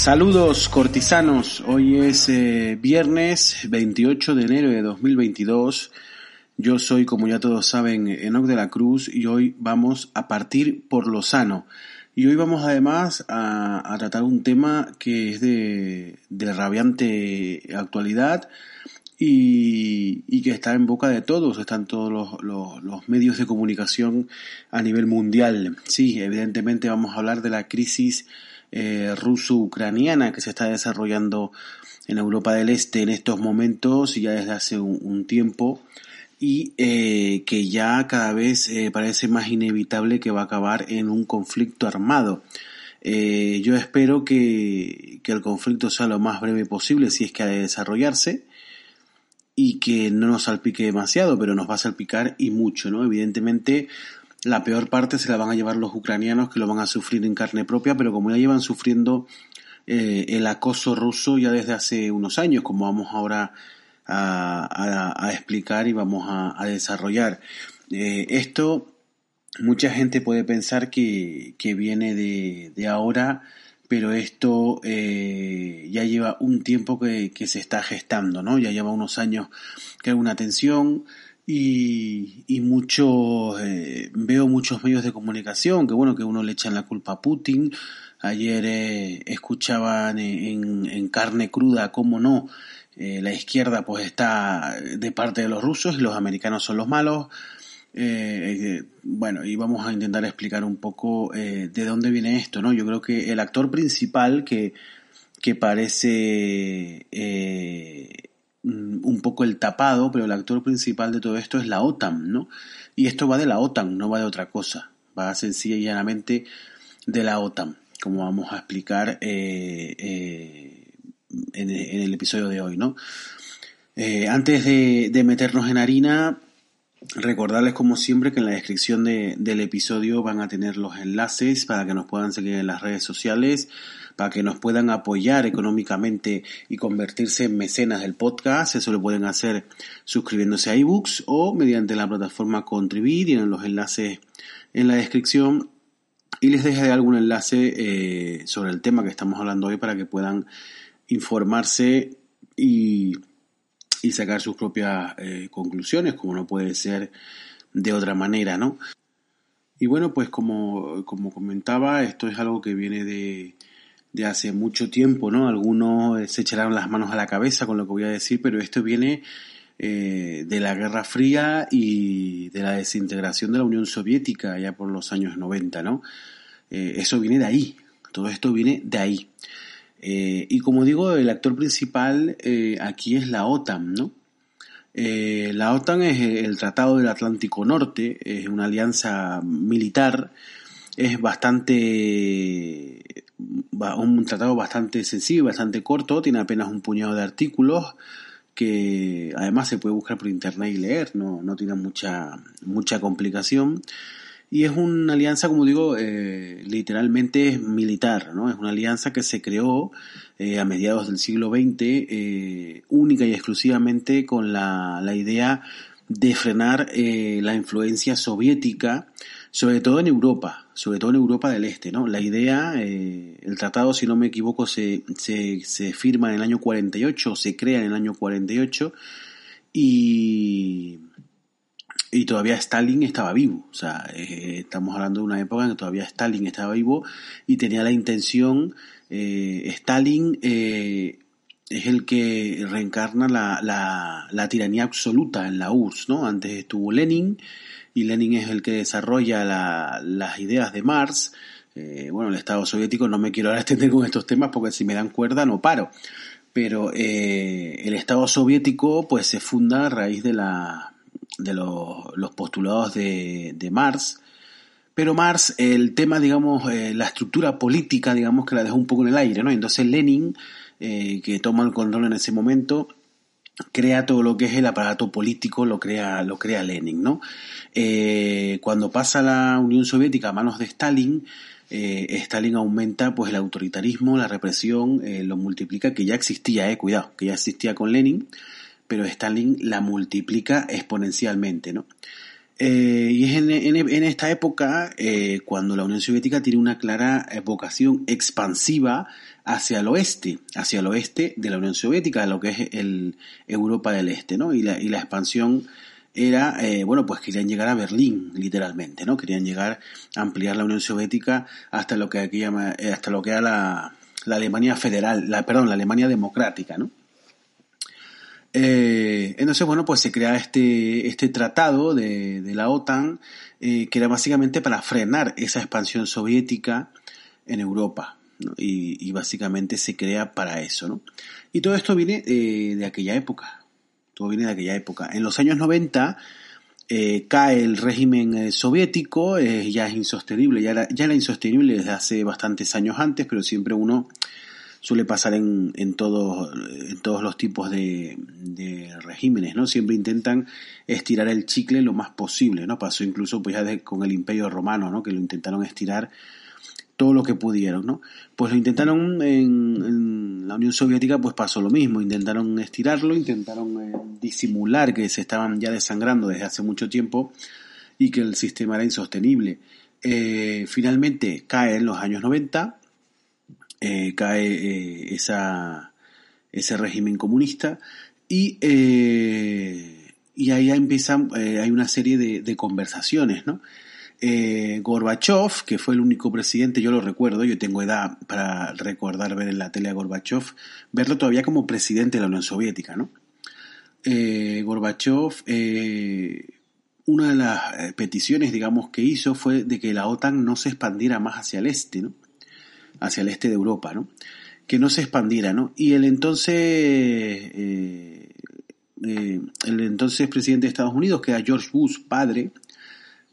Saludos cortisanos, hoy es eh, viernes 28 de enero de 2022. Yo soy, como ya todos saben, Enoc de la Cruz y hoy vamos a partir por lo sano. Y hoy vamos además a, tratar un tema que es de, rabiante actualidad y, que está en boca de todos, están todos los, medios de comunicación a nivel mundial. Sí, evidentemente vamos a hablar de la crisis eh, ruso-ucraniana que se está desarrollando en Europa del Este en estos momentos y ya desde hace un tiempo y eh, que ya cada vez eh, parece más inevitable que va a acabar en un conflicto armado. Eh, yo espero que, que, el conflicto sea lo más breve posible si es que ha de desarrollarse y que no nos salpique demasiado, pero nos va a salpicar y mucho, ¿no? Evidentemente la peor parte se la van a llevar los ucranianos que lo van a sufrir en carne propia, pero como ya llevan sufriendo el acoso ruso ya desde hace unos años, como vamos ahora a, explicar y vamos a, desarrollar. Eh, esto, mucha gente puede pensar que, viene de, ahora, pero esto eh, ya lleva un tiempo que, se está gestando, ¿no? Ya lleva unos años que hay una tensión y, y eh, veo muchos medios de comunicación que bueno, que uno le echan la culpa a Putin. Ayer escuchaban en, carne cruda, cómo no, eh, la izquierda pues está de parte de los rusos y los americanos son los malos. Eh, eh, bueno, y vamos a intentar explicar un poco de dónde viene esto, ¿no? Yo creo que el actor principal que, que parece un poco el tapado, pero el actor principal de todo esto es la OTAN, ¿no? Y esto va de la OTAN, no va de otra cosa, va sencilla y llanamente de la OTAN, como vamos a explicar en, el episodio de hoy, ¿no? Eh, antes de, meternos en harina, recordarles como siempre que en la descripción del episodio van a tener los enlaces para que nos puedan seguir en las redes sociales, para que nos puedan apoyar económicamente y convertirse en mecenas del podcast. Eso lo pueden hacer suscribiéndose a ebooks o mediante la plataforma Contribir. Tienen los enlaces en la descripción. Y les dejaré algún enlace eh, sobre el tema que estamos hablando hoy para que puedan informarse y, sacar sus propias eh, conclusiones, como no puede ser de otra manera, ¿no? Y bueno, pues como, comentaba, esto es algo que viene de, hace mucho tiempo, ¿no? Algunos eh, se echarán las manos a la cabeza con lo que voy a decir, pero esto viene eh, de la Guerra Fría y de la desintegración de la Unión Soviética ya por los años 90, ¿no? eso viene de ahí, todo esto viene de ahí. Eh, y como digo, el actor principal eh, aquí es la OTAN, ¿no? Eh, la OTAN es el Tratado del Atlántico Norte, es una alianza militar, es bastante, un tratado bastante sencillo, bastante corto, tiene apenas un puñado de artículos que además se puede buscar por internet y leer, no, no tiene mucha, mucha complicación. Y es una alianza, como digo, eh, literalmente militar, ¿no? Es una alianza que se creó eh, a mediados del siglo XX, eh, única y exclusivamente con la, la idea de frenar la influencia soviética, sobre todo en Europa, sobre todo en Europa del Este, ¿no? La idea, el tratado, si no me equivoco, se, se, se firma en el año 48, se crea en el año 48, y y todavía Stalin estaba vivo. O sea, eh, estamos hablando de una época en que todavía Stalin estaba vivo y tenía la intención, eh, Stalin eh, es el que reencarna la, la, la, tiranía absoluta en la URSS, ¿no? Antes estuvo Lenin y Lenin es el que desarrolla la, las ideas de Marx. bueno, el Estado soviético, no me quiero ahora extender con estos temas porque si me dan cuerda no paro. Pero el Estado soviético pues se funda a raíz de la de los, postulados de, de, Marx. Pero Marx, el tema, digamos, eh, la estructura política, digamos, que la dejó un poco en el aire, ¿no? Entonces Lenin, eh, que toma el control en ese momento, crea todo lo que es el aparato político, lo crea, lo crea Lenin, ¿no? Eh, cuando pasa la Unión Soviética a manos de Stalin, Stalin aumenta pues el autoritarismo, la represión, lo multiplica, que ya existía, eh, cuidado, que ya existía con Lenin, pero Stalin la multiplica exponencialmente, ¿no? Eh, y es en, esta época eh, cuando la Unión Soviética tiene una clara vocación expansiva hacia el oeste, hacia el oeste de la Unión Soviética, lo que es el Europa del Este, ¿no? Y la, y la expansión era, eh, bueno, pues querían llegar a Berlín, literalmente, ¿no? Querían llegar a ampliar la Unión Soviética hasta lo que aquí llama, eh, hasta lo que era la, la Alemania federal, la, perdón, la Alemania democrática, ¿no? Eh, entonces, bueno, pues se crea este, este tratado de, de la OTAN, que era básicamente para frenar esa expansión soviética en Europa. ¿No? Y, y, básicamente se crea para eso, ¿no? Y todo esto viene eh, de aquella época. Todo viene de aquella época. En los años 90 eh, cae el régimen eh, soviético, ya es insostenible, ya era, ya era insostenible desde hace bastantes años antes, pero siempre uno suele pasar en, en, todos, en todos los tipos de, de, regímenes, ¿no? Siempre intentan estirar el chicle lo más posible, ¿no? Pasó incluso pues ya de, con el Imperio Romano, ¿no? Que lo intentaron estirar todo lo que pudieron, ¿no? Pues lo intentaron en, en la Unión Soviética, pues pasó lo mismo, intentaron estirarlo, intentaron eh, disimular que se estaban ya desangrando desde hace mucho tiempo y que el sistema era insostenible. Eh, finalmente cae en los años 90, eh, cae ese régimen comunista y, y ahí empiezan, hay una serie de, de conversaciones, ¿no? Eh, Gorbachev, que fue el único presidente, yo lo recuerdo, yo tengo edad para recordar ver en la tele a Gorbachev, verlo todavía como presidente de la Unión Soviética, ¿no? Eh, Gorbachev, eh, una de las peticiones, digamos, que hizo fue de que la OTAN no se expandiera más hacia el este, ¿no? Hacia el este de Europa, ¿no? Que no se expandiera, ¿no? Y el entonces, el entonces presidente de Estados Unidos, que era George Bush, padre,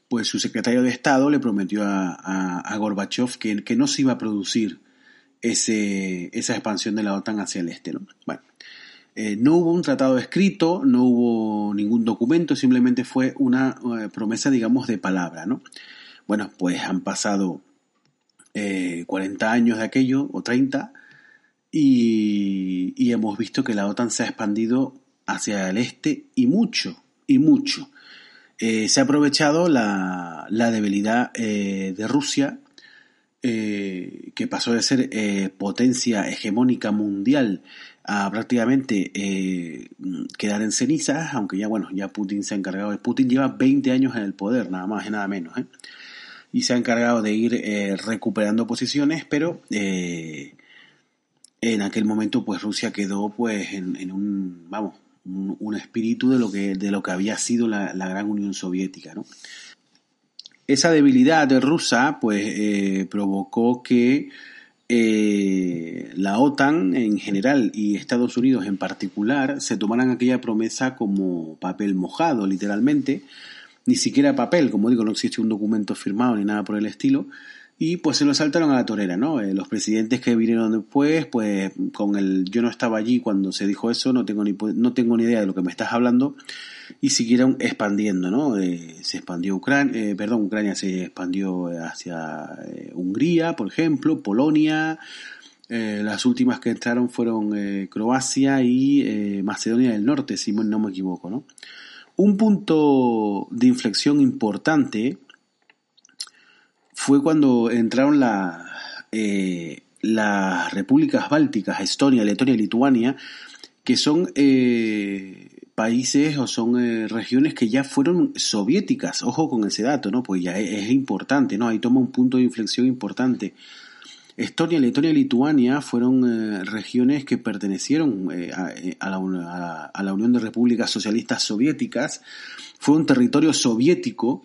pues su secretario de Estado le prometió a, a, Gorbachev que, que, no se iba a producir ese, esa expansión de la OTAN hacia el este. ¿no? Bueno, eh, no hubo un tratado escrito, no hubo ningún documento, simplemente fue una uh, promesa, digamos, de palabra. ¿no? Bueno, pues han pasado eh, 40 años de aquello, o 30, y, y hemos visto que la OTAN se ha expandido hacia el este y mucho, y mucho. Eh, se ha aprovechado la, la debilidad eh, de Rusia, eh, que pasó de ser eh, potencia hegemónica mundial a prácticamente eh, quedar en cenizas, aunque ya bueno, ya Putin se ha encargado de... Putin lleva 20 años en el poder, nada más y nada menos, y se ha encargado de ir recuperando posiciones, pero en aquel momento pues Rusia quedó pues en, en un, vamos, un, espíritu de lo que, de lo que había sido la, la gran Unión Soviética, ¿no? Esa debilidad de rusa, pues, eh, provocó que eh, la OTAN en general y Estados Unidos en particular se tomaran aquella promesa como papel mojado, literalmente, ni siquiera papel, como digo, no existe un documento firmado ni nada por el estilo, y pues se lo saltaron a la torera, ¿no? Eh, los presidentes que vinieron después, pues con el yo no estaba allí cuando se dijo eso, no tengo ni no tengo ni idea de lo que me estás hablando y siguieron expandiendo, ¿no? Eh, se expandió Ucrania, eh, perdón, Ucrania se expandió hacia Hungría, por ejemplo, Polonia, las últimas que entraron fueron Croacia y Macedonia del Norte, si no me equivoco, ¿no? Un punto de inflexión importante fue cuando entraron la, eh, las repúblicas bálticas, Estonia, Letonia y Lituania, que son eh, países o son eh, regiones que ya fueron soviéticas. Ojo con ese dato, ¿no? Pues ya es, importante, ¿no? Ahí toma un punto de inflexión importante. Estonia, Letonia y Lituania fueron regiones que pertenecieron a, la, a, la, Unión de Repúblicas Socialistas Soviéticas. Fue un territorio soviético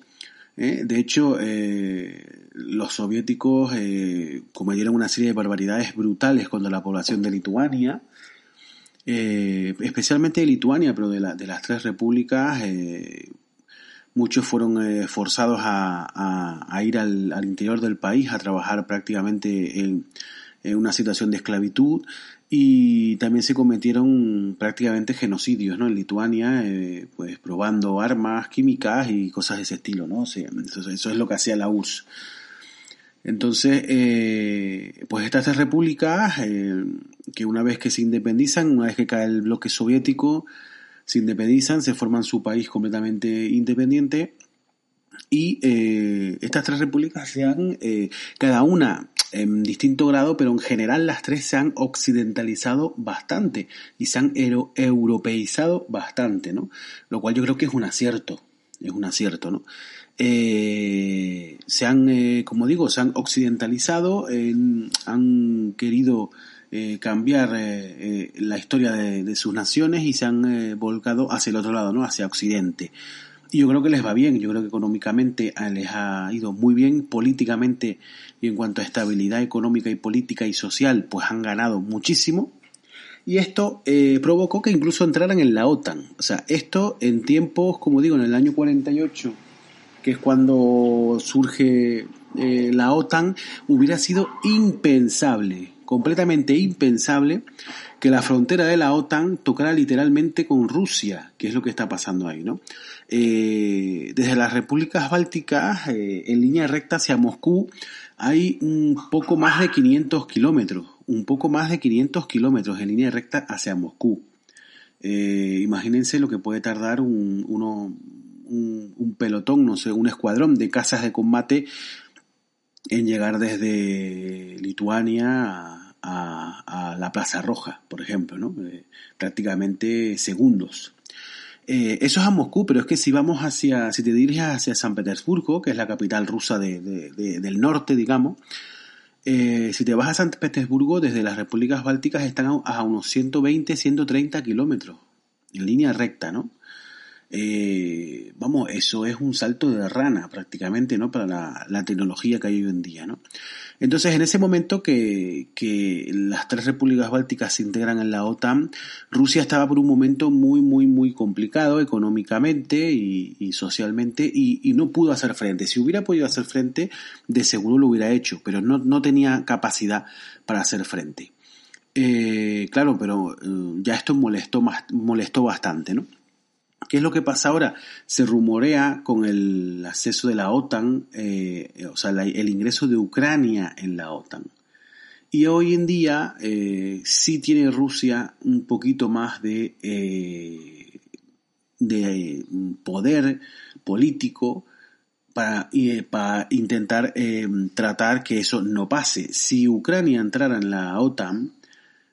¿eh? De hecho, eh, los soviéticos eh, cometieron una serie de barbaridades brutales contra la población de Lituania, eh, especialmente de Lituania, pero de, la, de las tres repúblicas, muchos fueron forzados a, ir al, interior del país a trabajar prácticamente en, en una situación de esclavitud y también se cometieron prácticamente genocidios, ¿no? En Lituania, eh, pues probando armas químicas y cosas de ese estilo, ¿no? O sea, eso, es lo que hacía la URSS. Entonces, eh, pues estas tres repúblicas, eh, que una vez que se independizan, una vez que cae el bloque soviético, se independizan, se forman su país completamente independiente y estas tres repúblicas se han, cada una en distinto grado, pero en general las tres se han occidentalizado bastante y se han europeizado bastante, ¿no? Lo cual yo creo que es un acierto, es un acierto, ¿no? Eh, se han, eh, como digo, se han occidentalizado, han querido eh, cambiar la historia de, de, sus naciones y se han volcado hacia el otro lado, ¿no? Hacia Occidente. Y yo creo que les va bien, yo creo que económicamente les ha ido muy bien, políticamente y en cuanto a estabilidad económica y política y social, pues han ganado muchísimo. Y esto eh, provocó que incluso entraran en la OTAN. O sea, esto en tiempos, como digo, en el año 48, que es cuando surge eh, la OTAN, hubiera sido impensable, completamente impensable, que la frontera de la OTAN tocara literalmente con Rusia, que es lo que está pasando ahí, ¿no? Eh, desde las repúblicas bálticas, eh, en línea recta hacia Moscú, hay un poco más de 500 kilómetros, un poco más de 500 kilómetros en línea recta hacia Moscú. Eh, imagínense lo que puede tardar un, uno, un, pelotón, no sé, un escuadrón de casas de combate en llegar desde Lituania a, la Plaza Roja, por ejemplo, ¿no? prácticamente segundos. Eh, eso es a Moscú, pero es que si vamos hacia, si te diriges hacia San Petersburgo, que es la capital rusa de, del norte, digamos, eh, si te vas a San Petersburgo, desde las repúblicas bálticas están a, unos 120, 130 kilómetros, en línea recta, ¿no? Eh, vamos, eso es un salto de rana prácticamente, ¿no? Para la, la, tecnología que hay hoy en día, ¿no? Entonces, en ese momento que, las tres repúblicas bálticas se integran en la OTAN, Rusia estaba por un momento muy, muy, muy complicado económicamente y, socialmente y, no pudo hacer frente. Si hubiera podido hacer frente, de seguro lo hubiera hecho, pero no, tenía capacidad para hacer frente. Eh, claro, pero eh, ya esto molestó, molestó bastante, ¿no? ¿Qué es lo que pasa ahora? Se rumorea con el acceso de la OTAN, eh, o sea, el ingreso de Ucrania en la OTAN. Y hoy en día eh, sí tiene Rusia un poquito más de, eh, de poder político para, para intentar tratar que eso no pase. Si Ucrania entrara en la OTAN,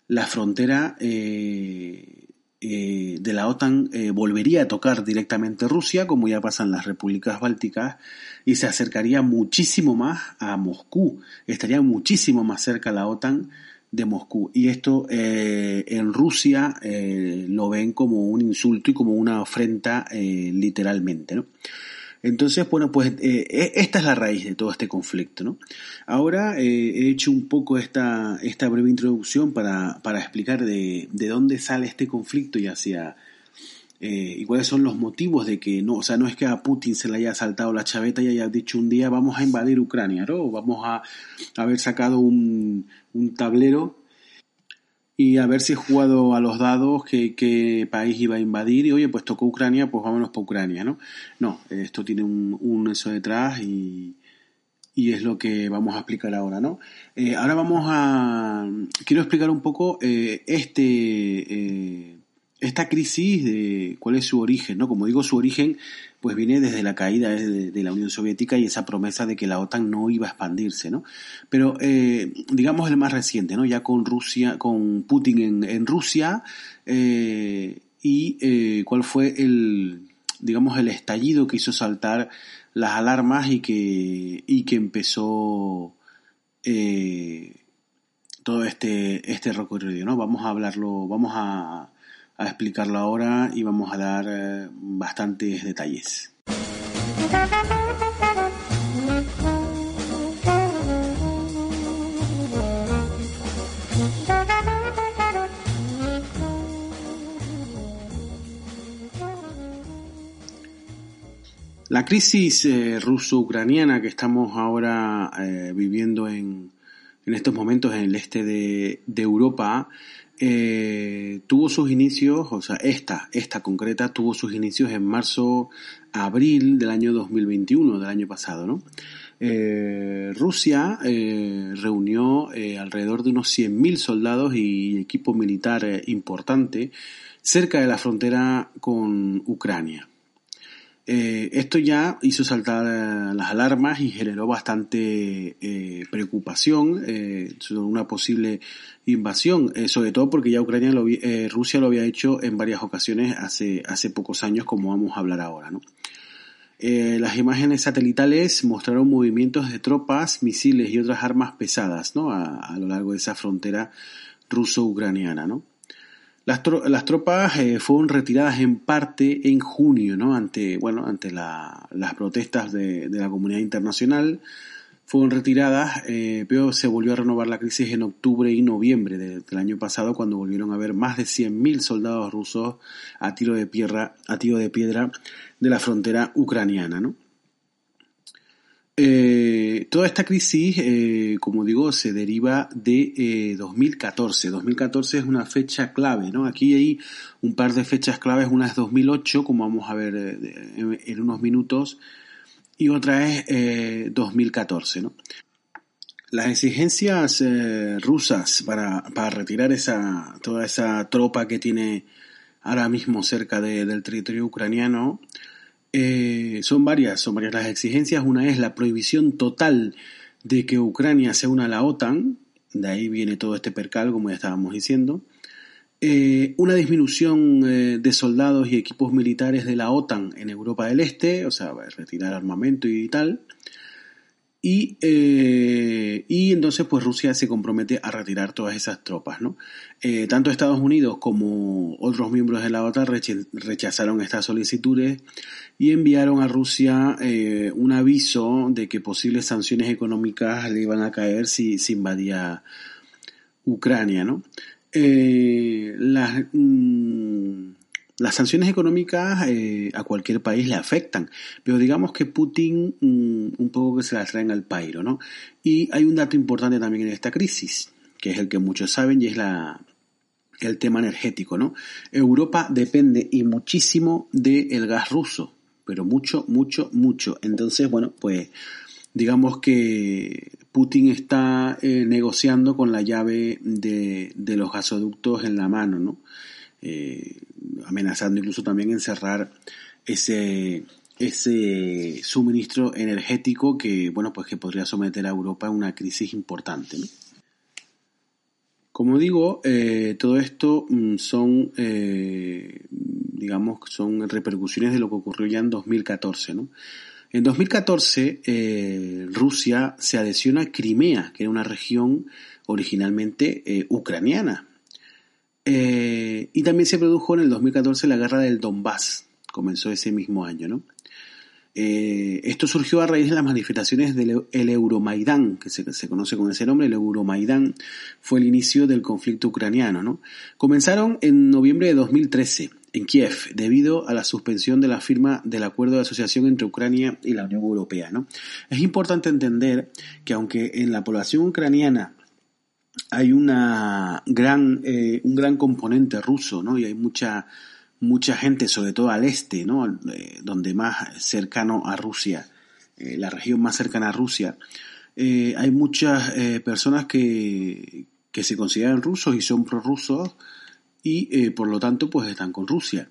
la frontera eh, de la OTAN eh, volvería a tocar directamente Rusia, como ya pasan las repúblicas bálticas, y se acercaría muchísimo más a Moscú, estaría muchísimo más cerca la OTAN de Moscú. Y esto eh, en Rusia lo ven como un insulto y como una afrenta literalmente, ¿no? Entonces, bueno, pues eh, e, esta es la raíz de todo este conflicto, ¿no? Ahora eh, he hecho un poco esta, esta breve introducción para, para explicar de, de, dónde sale este conflicto y hacia... Eh, y cuáles son los motivos de que no, o sea, no es que a Putin se le haya saltado la chaveta y haya dicho un día vamos a invadir Ucrania, ¿no? O vamos a haber sacado un, un tablero y haber si jugado a los dados qué, qué, país iba a invadir y oye, pues tocó Ucrania, pues vámonos para Ucrania, ¿no? No, esto tiene un, un eso detrás y, y es lo que vamos a explicar ahora, ¿no? Eh, ahora vamos a... Quiero explicar un poco eh, este... Eh, esta crisis de cuál es su origen, ¿no? Como digo, su origen pues viene desde la caída de, la Unión Soviética y esa promesa de que la OTAN no iba a expandirse, ¿no? Pero eh, digamos el más reciente, ¿no? Ya con Rusia, con Putin en, Rusia eh, y eh, cuál fue el, digamos, el estallido que hizo saltar las alarmas y que y que empezó todo este este recorrido, ¿no? Vamos a hablarlo, vamos a a explicarlo ahora y vamos a dar eh, bastantes detalles. La crisis eh, ruso-ucraniana que estamos ahora eh, viviendo en, en, estos momentos en el este de, de Europa eh, tuvo sus inicios, o sea, esta, esta concreta tuvo sus inicios en marzo, abril del año 2021, del año pasado, ¿no? Eh, Rusia eh, reunió alrededor de unos 100.000 soldados y equipo militar importante cerca de la frontera con Ucrania. Eh, esto ya hizo saltar eh, las alarmas y generó bastante eh, preocupación sobre una posible invasión, sobre todo porque ya Ucrania Rusia lo había hecho en varias ocasiones hace, hace pocos años, como vamos a hablar ahora. las imágenes satelitales mostraron movimientos de tropas, misiles y otras armas pesadas a, a lo largo de esa frontera ruso-ucraniana. ¿no? Las, tropas eh, fueron retiradas en parte en junio, ¿no? Ante, bueno, ante las protestas de, la comunidad internacional. Fueron retiradas, eh, pero se volvió a renovar la crisis en octubre y noviembre del año pasado, cuando volvieron a haber más de 100.000 soldados rusos a tiro de piedra, a tiro de piedra de la frontera ucraniana, ¿no? Eh, toda esta crisis, eh, como digo, se deriva de 2014. Eh, 2014 es una fecha clave, ¿no? Aquí hay un par de fechas claves. Una es 2008, como vamos a ver en, unos minutos, y otra es 2014, ¿no? Las exigencias rusas para, para, retirar esa, toda esa tropa que tiene ahora mismo cerca del territorio ucraniano eh, son varias, son varias las exigencias. Una es la prohibición total de que Ucrania se una a la OTAN, de ahí viene todo este percal, como ya estábamos diciendo. Eh, una disminución eh, de soldados y equipos militares de la OTAN en Europa del Este, o sea, retirar armamento y tal. Y, eh, y entonces pues Rusia se compromete a retirar todas esas tropas, ¿no? Eh, tanto Estados Unidos como otros miembros de la OTAN rechazaron estas solicitudes y enviaron a Rusia eh, un aviso de que posibles sanciones económicas le iban a caer si, si invadía Ucrania, ¿no? las, mm, las sanciones económicas eh, a cualquier país le afectan, pero digamos que Putin mm, un poco que se las traen al pairo, ¿no? Y hay un dato importante también en esta crisis, que es el que muchos saben y es la, el tema energético, ¿no? Europa depende y muchísimo del gas ruso, pero mucho, mucho, mucho. Entonces, bueno, pues digamos que Putin está eh, negociando con la llave de, de los gasoductos en la mano, ¿no? Eh, amenazando incluso también en cerrar ese, ese suministro energético que, bueno, pues que podría someter a Europa a una crisis importante. Como digo, eh, todo esto mm, son, eh, digamos, son repercusiones de lo que ocurrió ya en 2014, En 2014, Rusia se adhesiona a Crimea, que era una región originalmente ucraniana, eh, y también se produjo en el 2014 la guerra del Donbass, comenzó ese mismo año, ¿no? Eh, esto surgió a raíz de las manifestaciones del Euromaidán, que se, conoce con ese nombre, el Euromaidán fue el inicio del conflicto ucraniano, ¿no? Comenzaron en noviembre de 2013 en Kiev, debido a la suspensión de la firma del acuerdo de asociación entre Ucrania y la Unión Europea, ¿no? Es importante entender que aunque en la población ucraniana hay una gran, eh, un gran componente ruso, ¿no? Y hay mucha, mucha gente, sobre todo al este, ¿no? Eh, donde más cercano a Rusia, eh, la región más cercana a Rusia, hay muchas personas que, que se consideran rusos y son prorrusos y por lo tanto pues están con Rusia.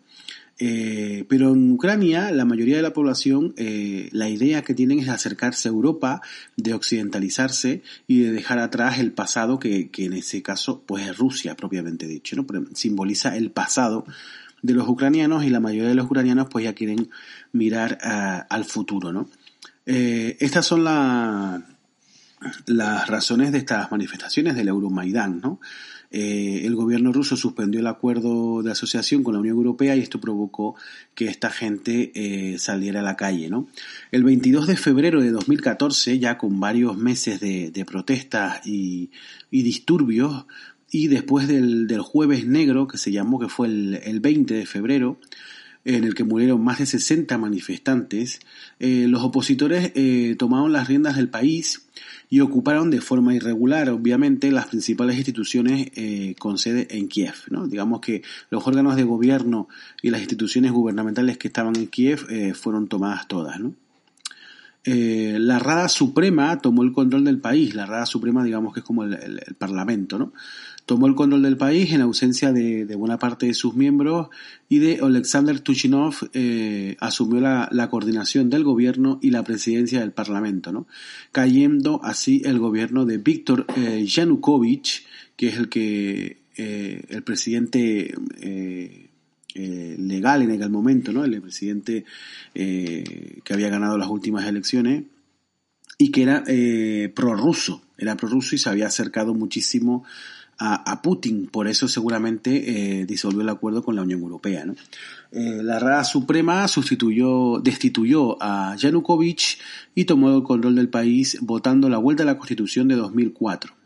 Eh, pero en Ucrania la mayoría de la población eh, la idea que tienen es acercarse a Europa, de occidentalizarse y de dejar atrás el pasado que, que en ese caso pues es Rusia propiamente dicho, ¿no? simboliza el pasado de los ucranianos y la mayoría de los ucranianos pues ya quieren mirar uh, al futuro, ¿no? Eh, estas son la, las razones de estas manifestaciones del Euromaidán, ¿no? Eh, el gobierno ruso suspendió el acuerdo de asociación con la Unión Europea y esto provocó que esta gente eh, saliera a la calle. ¿no? El 22 de febrero de 2014, ya con varios meses de, protestas y, disturbios, y después del, jueves negro, que se llamó que fue el, el 20 de febrero, en el que murieron más de 60 manifestantes, eh, los opositores tomaron las riendas del país y ocuparon de forma irregular, obviamente, las principales instituciones eh, con sede en Kiev. Digamos que los órganos de gobierno y las instituciones gubernamentales que estaban en Kiev eh, fueron tomadas todas. la Rada Suprema tomó el control del país. La Rada Suprema, digamos que es como el, el Parlamento, ¿no? Tomó el control del país en ausencia de, buena parte de sus miembros y de Alexander Tuchinov eh, asumió la, coordinación del gobierno y la presidencia del parlamento, ¿no? cayendo así el gobierno de Víctor eh, Yanukovych, que es el que eh, el presidente legal en aquel momento, ¿no? el presidente que había ganado las últimas elecciones y que era prorruso, era prorruso y se había acercado muchísimo a, Putin. Por eso seguramente eh, disolvió el acuerdo con la Unión Europea. ¿no? Eh, la Rada Suprema sustituyó, destituyó a Yanukovych y tomó el control del país votando la vuelta a la Constitución de 2004.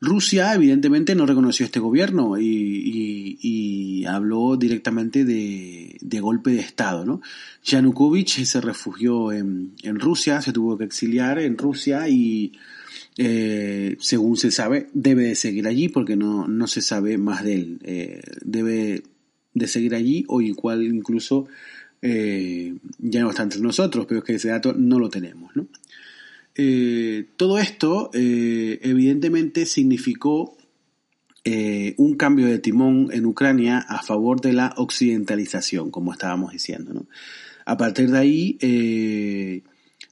Rusia evidentemente no reconoció este gobierno y, habló directamente de, golpe de Estado. ¿no? Yanukovych se refugió en, en Rusia, se tuvo que exiliar en Rusia y eh, según se sabe, debe de seguir allí porque no, no se sabe más de él. Eh, debe de seguir allí o igual incluso eh, ya no está entre nosotros, pero es que ese dato no lo tenemos. ¿no? Todo esto evidentemente significó un cambio de timón en Ucrania a favor de la occidentalización, como estábamos diciendo. ¿no? A partir de ahí,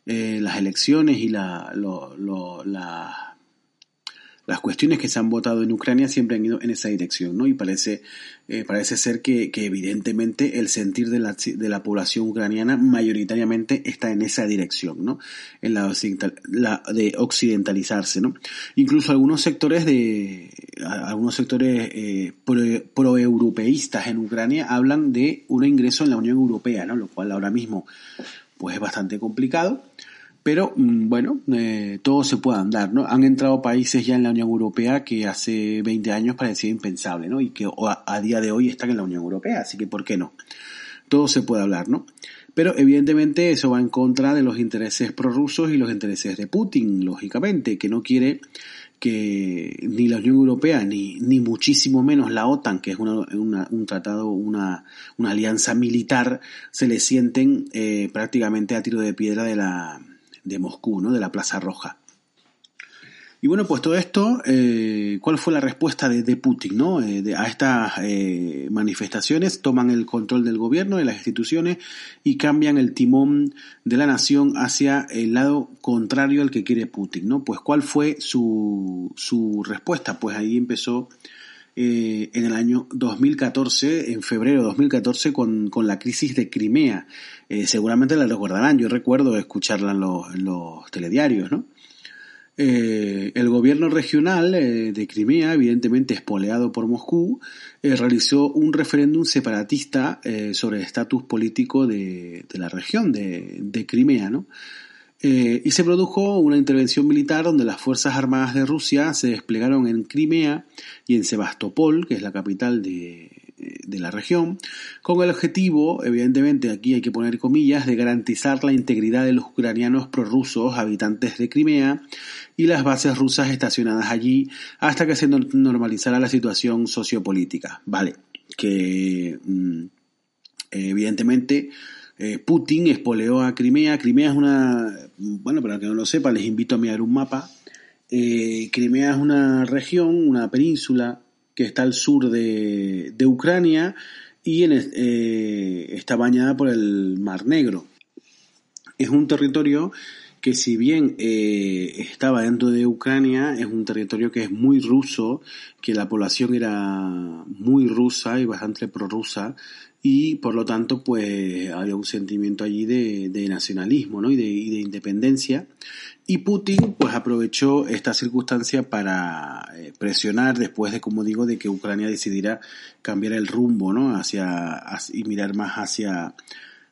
eh, las elecciones y la, las cuestiones que se han votado en Ucrania siempre han ido en esa dirección, ¿no? Y parece, eh, parece ser que, evidentemente el sentir de la, de la población ucraniana mayoritariamente está en esa dirección, ¿no? En la, de occidentalizarse, ¿no? Incluso algunos sectores de, algunos sectores eh, proeuropeístas en Ucrania hablan de un ingreso en la Unión Europea, ¿no? Lo cual ahora mismo pues es bastante complicado. Pero mm, bueno, eh, todo se puede andar, ¿no? Han entrado países ya en la Unión Europea que hace 20 años parecía impensable, ¿no? Y que a, día de hoy están en la Unión Europea, así que ¿por qué no? Todo se puede hablar, ¿no? Pero evidentemente eso va en contra de los intereses prorrusos y los intereses de Putin, lógicamente, que no quiere que ni la Unión Europea ni, ni muchísimo menos la OTAN, que es un tratado, una, una, alianza militar, se le sienten eh, prácticamente a tiro de piedra de, la, de Moscú, ¿no? de la Plaza Roja. Y bueno, pues todo esto, eh, ¿cuál fue la respuesta de, Putin ¿no? Eh, a estas eh, manifestaciones? Toman el control del gobierno, de las instituciones y cambian el timón de la nación hacia el lado contrario al que quiere Putin. ¿no? Pues ¿cuál fue su, su respuesta? Pues ahí empezó en el año 2014, en febrero de 2014, con, con la crisis de Crimea. seguramente la recordarán, yo recuerdo escucharla en los, telediarios, ¿no? Eh, el gobierno regional eh, de Crimea, evidentemente espoleado por Moscú, eh, realizó un referéndum separatista sobre el estatus político de, la región de, de Crimea, ¿no? Y se produjo una intervención militar donde las Fuerzas Armadas de Rusia se desplegaron en Crimea y en Sebastopol, que es la capital de, de la región, con el objetivo, evidentemente aquí hay que poner comillas, de garantizar la integridad de los ucranianos prorrusos habitantes de Crimea y las bases rusas estacionadas allí hasta que se normalizara la situación sociopolítica. Vale, que mm, evidentemente eh, Putin espoleó a Crimea. Crimea es una, bueno, para que no lo sepa, les invito a mirar un mapa. Eh, Crimea es una región, una península que está al sur de, de Ucrania y eh, está bañada por el Mar Negro. Es un territorio que si bien estaba dentro de Ucrania, es un territorio que es muy ruso, que la población era muy rusa y bastante prorrusa, y por lo tanto pues había un sentimiento allí de, nacionalismo ¿no? y, de, y de independencia y Putin pues aprovechó esta circunstancia para eh, presionar después de, como digo, de que Ucrania decidiera cambiar el rumbo, ¿no? Hacia, y mirar más hacia,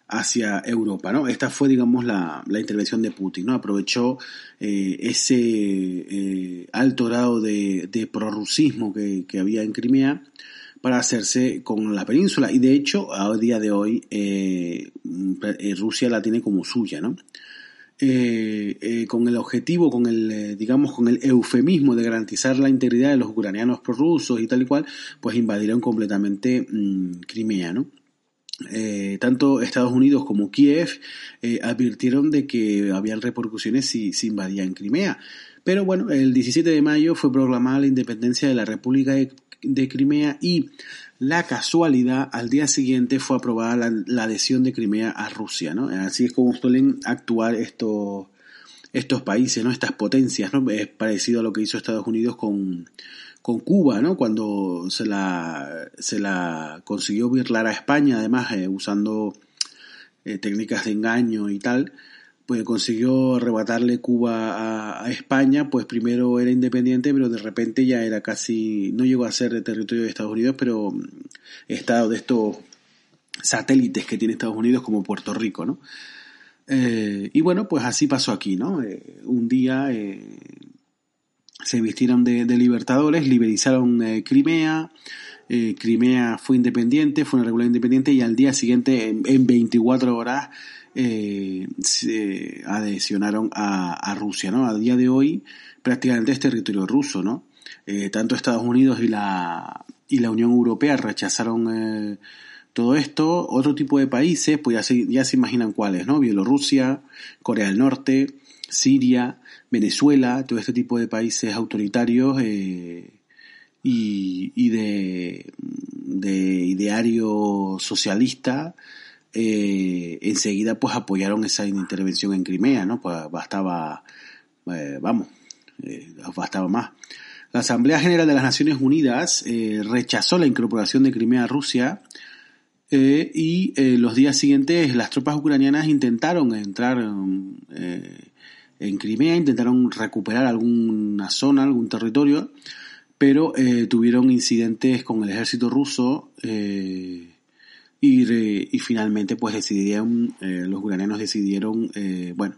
hacia Europa, ¿no? Esta fue, digamos, la, intervención de Putin, ¿no? Aprovechó eh, ese eh, alto grado de, de que había en Crimea para hacerse con la península. Y de hecho, a día de hoy, Rusia la tiene como suya, ¿no? Eh, eh, con el objetivo, con el, eh, digamos, con el eufemismo de garantizar la integridad de los ucranianos prorrusos y tal y cual, pues invadieron completamente mm, Crimea, ¿no? eh, tanto Estados Unidos como Kiev eh, advirtieron de que habían repercusiones si invadían Crimea. Pero bueno, el 17 de mayo fue proclamada la independencia de la República de, Crimea y la casualidad, al día siguiente fue aprobada la, adhesión de Crimea a Rusia, ¿no? Así es como suelen actuar estos, estos países, ¿no? Estas potencias, ¿no? Es parecido a lo que hizo Estados Unidos con, con Cuba, ¿no? Cuando se la, se la consiguió birlar a España, además, eh, usando eh, técnicas de engaño y tal, pues consiguió arrebatarle Cuba a, España, pues primero era independiente, pero de repente ya era casi, no llegó a ser territorio de Estados Unidos, pero mm, estado de estos satélites que tiene Estados Unidos como Puerto Rico, ¿no? Eh, y bueno, pues así pasó aquí, ¿no? un día se vistieron de, libertadores, liberizaron eh, Crimea, eh, Crimea fue independiente, fue una regular independiente y al día siguiente, en, 24 horas, eh, se adhesionaron a, Rusia, ¿no? A día de hoy prácticamente es territorio ruso, ¿no? tanto Estados Unidos y la, y la Unión Europea rechazaron todo esto. Otro tipo de países, pues ya se, ya se imaginan cuáles, ¿no? Bielorrusia, Corea del Norte, Siria, Venezuela, todo este tipo de países autoritarios eh, y, de, ideario socialista, eh, enseguida pues apoyaron esa intervención en Crimea, ¿no? Pues bastaba, eh, vamos, bastaba más. La Asamblea General de las Naciones Unidas rechazó la incorporación de Crimea a Rusia y los días siguientes las tropas ucranianas intentaron entrar en Crimea, intentaron recuperar alguna zona, algún territorio, pero eh, tuvieron incidentes con el ejército ruso eh, y, finalmente pues decidieron, eh, los ucranianos decidieron, bueno,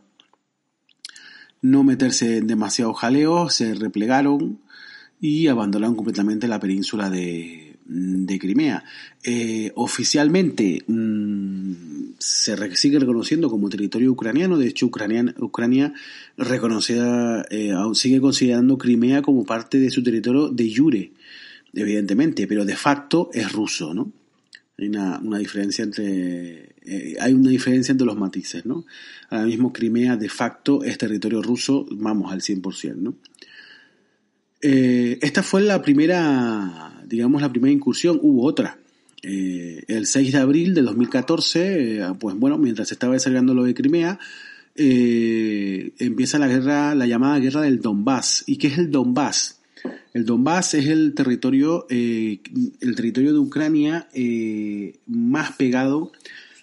no meterse en demasiado jaleo, se replegaron y abandonaron completamente la península de, de Crimea. Eh, oficialmente mm, se sigue reconociendo como territorio ucraniano, de hecho Ucrania, Ucrania reconocida, eh, sigue considerando Crimea como parte de su territorio de jure, evidentemente, pero de facto es ruso, ¿no? Hay una, diferencia entre eh, hay una diferencia entre los matices, ¿no? Ahora mismo Crimea de facto es territorio ruso, vamos al 100%, ¿no? Esta fue la primera digamos, la primera incursión, hubo otra. Eh, el 6 de abril de 2014, eh, pues bueno, mientras se estaba desarrollando lo de Crimea, eh, empieza la guerra, la llamada guerra del Donbass. ¿Y qué es el Donbass? El Donbass es el territorio, el territorio de Ucrania más pegado